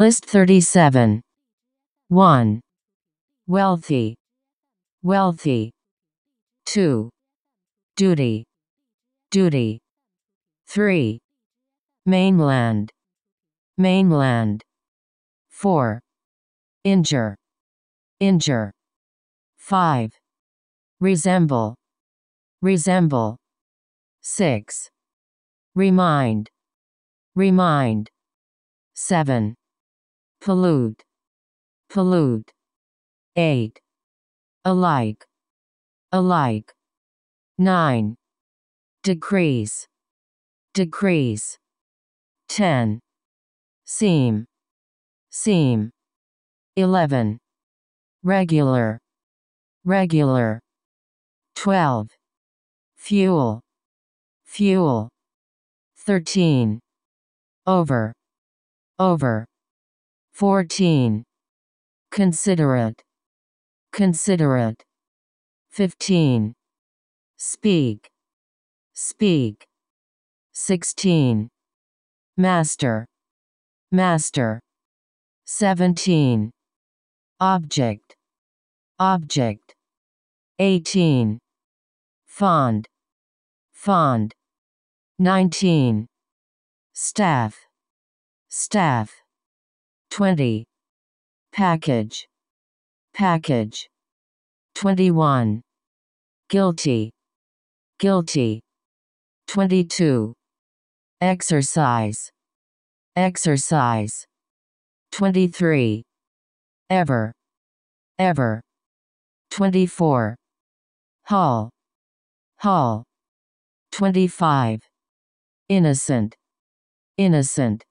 List 37. 1. Wealthy. Wealthy. 2. Duty. Duty. 3. Mainland. Mainland. 4. Injure. Injure. 5. Resemble. Resemble. 6. Remind. Remind. 7. Pollute. Pollute. 8. Alike. Alike. 9. Decrease. Decrease. 10. Seam. Seam. 11. Regular. Regular. 12. Fuel. Fuel. 13. Over. Over. 14. Considerate. Considerate. 15. Speak. Speak. 16. Master. Master. 17. Object. Object. 18. Fond. Fond. 19. Staff. Staff. 20. Package. Package. 21. Guilty. Guilty. 22. Exercise. Exercise. 23. Ever. Ever. 24. Hall. Hall. 25. Innocent. Innocent.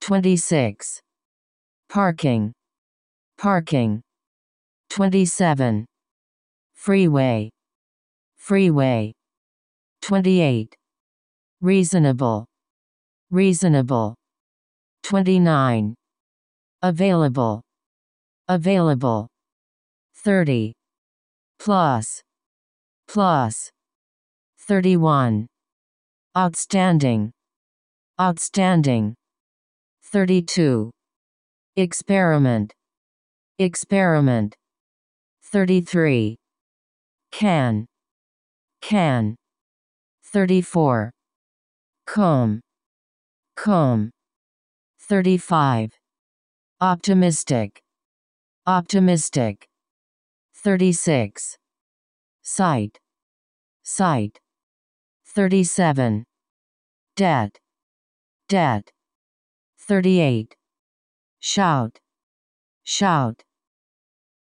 26. Parking. Parking. 27. Freeway. Freeway. 28. Reasonable. Reasonable. 29. Available. Available. 30. Plus. Plus. 31. Outstanding. Outstanding. 32. Experiment. Experiment. 33. Can. Can. 34. Comb. Comb. 35. Optimistic. Optimistic. 36. Sight. Sight. 37. Debt. Debt. 38. Shout. Shout.